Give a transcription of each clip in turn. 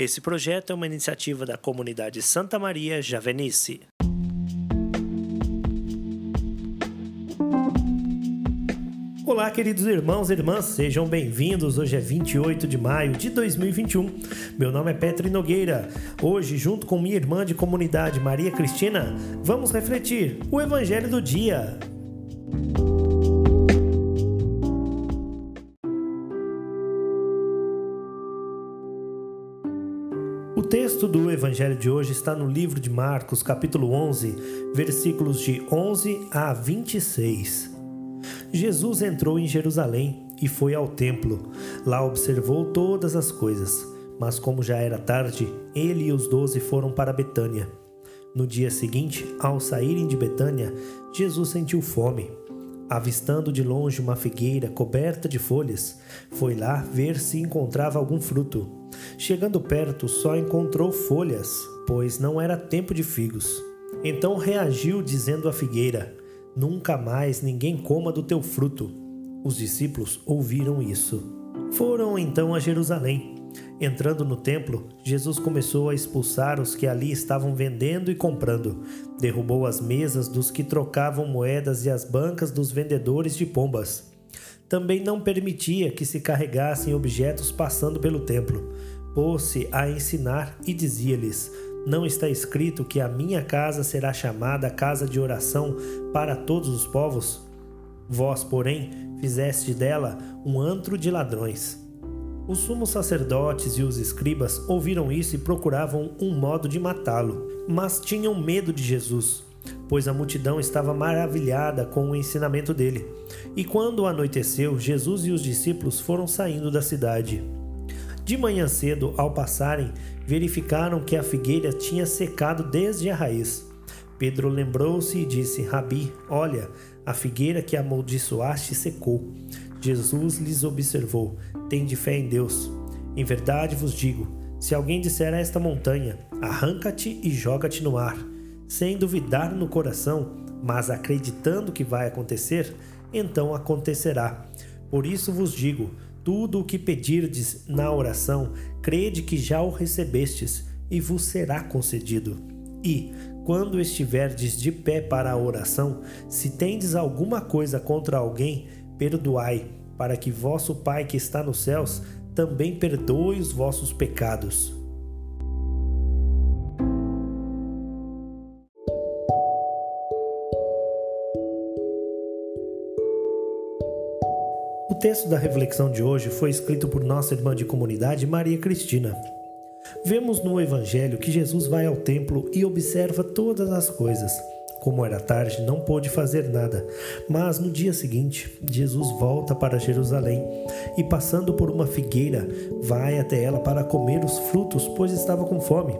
Esse projeto é uma iniciativa da comunidade Santa Maria Javenice. Olá, queridos irmãos e irmãs, sejam bem-vindos. Hoje é 28 de maio de 2021. Meu nome é Petri Nogueira. Hoje, junto com minha irmã de comunidade Maria Cristina, vamos refletir o Evangelho do dia. Texto do Evangelho de hoje está no livro de Marcos, capítulo 11, versículos de 11 a 26. Jesus entrou em Jerusalém e foi ao templo. Lá observou todas as coisas. Mas, como já era tarde, ele e os doze foram para Betânia. No dia seguinte, ao saírem de Betânia, Jesus sentiu fome. Avistando de longe uma figueira coberta de folhas, foi lá ver se encontrava algum fruto. Chegando perto, só encontrou folhas, pois não era tempo de figos. Então reagiu, dizendo à figueira: Nunca mais ninguém coma do teu fruto. Os discípulos ouviram isso. Foram então a Jerusalém. Entrando no templo, Jesus começou a expulsar os que ali estavam vendendo e comprando. Derrubou as mesas dos que trocavam moedas e as bancas dos vendedores de pombas. Também não permitia que se carregassem objetos passando pelo templo. Pôs-se a ensinar e dizia-lhes: não está escrito que a minha casa será chamada casa de oração para todos os povos? Vós, porém, fizeste dela um antro de ladrões. Os sumos sacerdotes e os escribas ouviram isso e procuravam um modo de matá-lo, mas tinham medo de Jesus, pois a multidão estava maravilhada com o ensinamento dele. E quando anoiteceu, Jesus e os discípulos foram saindo da cidade. De manhã cedo, ao passarem, verificaram que a figueira tinha secado desde a raiz. Pedro lembrou-se e disse: Rabi, olha, a figueira que amaldiçoaste secou. Jesus lhes observou: Tende fé em Deus. Em verdade vos digo: se alguém disser a esta montanha, arranca-te e joga-te no mar, sem duvidar no coração, mas acreditando que vai acontecer, então acontecerá. Por isso vos digo: tudo o que pedirdes na oração, crede que já o recebestes, e vos será concedido. E, quando estiverdes de pé para a oração, se tendes alguma coisa contra alguém, perdoai, para que vosso Pai que está nos céus também perdoe os vossos pecados. texto da reflexão de hoje foi escrito por nossa irmã de comunidade Maria Cristina. Vemos no Evangelho que Jesus vai ao templo e observa todas as coisas. Como era tarde, não pôde fazer nada, mas no dia seguinte, Jesus volta para Jerusalém e, passando por uma figueira, vai até ela para comer os frutos, pois estava com fome.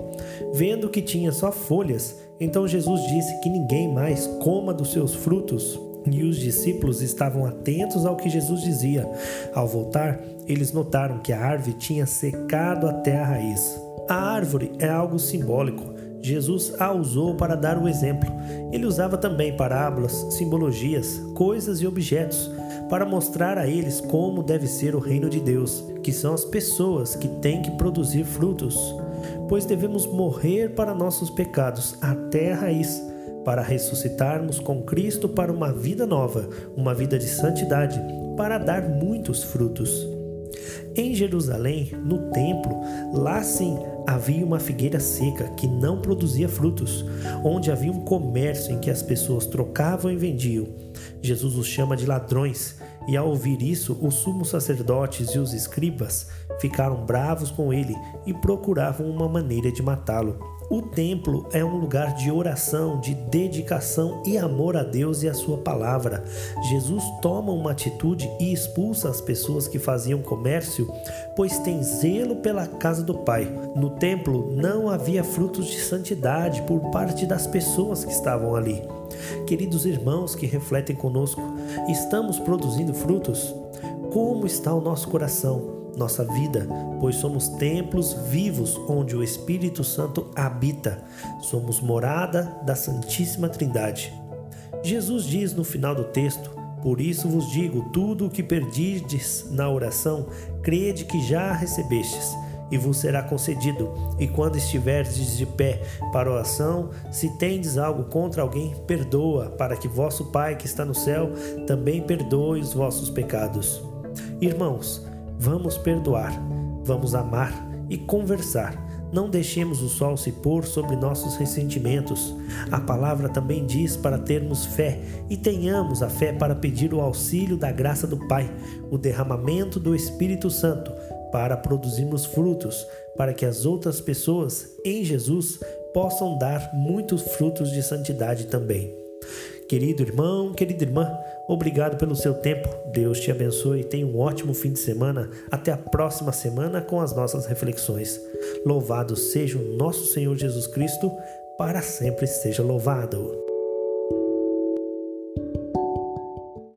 Vendo que tinha só folhas, então Jesus disse que ninguém mais coma dos seus frutos. E os discípulos estavam atentos ao que Jesus dizia. Ao voltar, eles notaram que a árvore tinha secado até a raiz. A árvore é algo simbólico. Jesus a usou para dar o exemplo. Ele usava também parábolas, simbologias, coisas e objetos para mostrar a eles como deve ser o reino de Deus, que são as pessoas que têm que produzir frutos. Pois devemos morrer para nossos pecados até a raiz para ressuscitarmos com Cristo para uma vida nova, uma vida de santidade, para dar muitos frutos. Em Jerusalém, no templo, lá sim havia uma figueira seca que não produzia frutos, onde havia um comércio em que as pessoas trocavam e vendiam. Jesus os chama de ladrões, e ao ouvir isso, os sumos sacerdotes e os escribas ficaram bravos com ele e procuravam uma maneira de matá-lo. O templo é um lugar de oração, de dedicação e amor a Deus e a Sua palavra. Jesus toma uma atitude e expulsa as pessoas que faziam comércio, pois tem zelo pela casa do Pai. No templo não havia frutos de santidade por parte das pessoas que estavam ali. Queridos irmãos que refletem conosco, estamos produzindo frutos? Como está o nosso coração? Nossa vida, pois somos templos vivos onde o Espírito Santo habita. Somos morada da Santíssima Trindade. Jesus diz no final do texto: Por isso vos digo: tudo o que perdides na oração, crede que já recebestes, e vos será concedido. E quando estiverdes de pé para oração, se tendes algo contra alguém, perdoa, para que vosso Pai que está no céu também perdoe os vossos pecados. Irmãos, vamos perdoar, vamos amar e conversar. Não deixemos o sol se pôr sobre nossos ressentimentos. A palavra também diz para termos fé e tenhamos a fé para pedir o auxílio da graça do Pai, o derramamento do Espírito Santo para produzirmos frutos, para que as outras pessoas em Jesus possam dar muitos frutos de santidade também. Querido irmão, querida irmã, obrigado pelo seu tempo. Deus te abençoe e tenha um ótimo fim de semana. Até a próxima semana com as nossas reflexões. Louvado seja o nosso Senhor Jesus Cristo, para sempre seja louvado.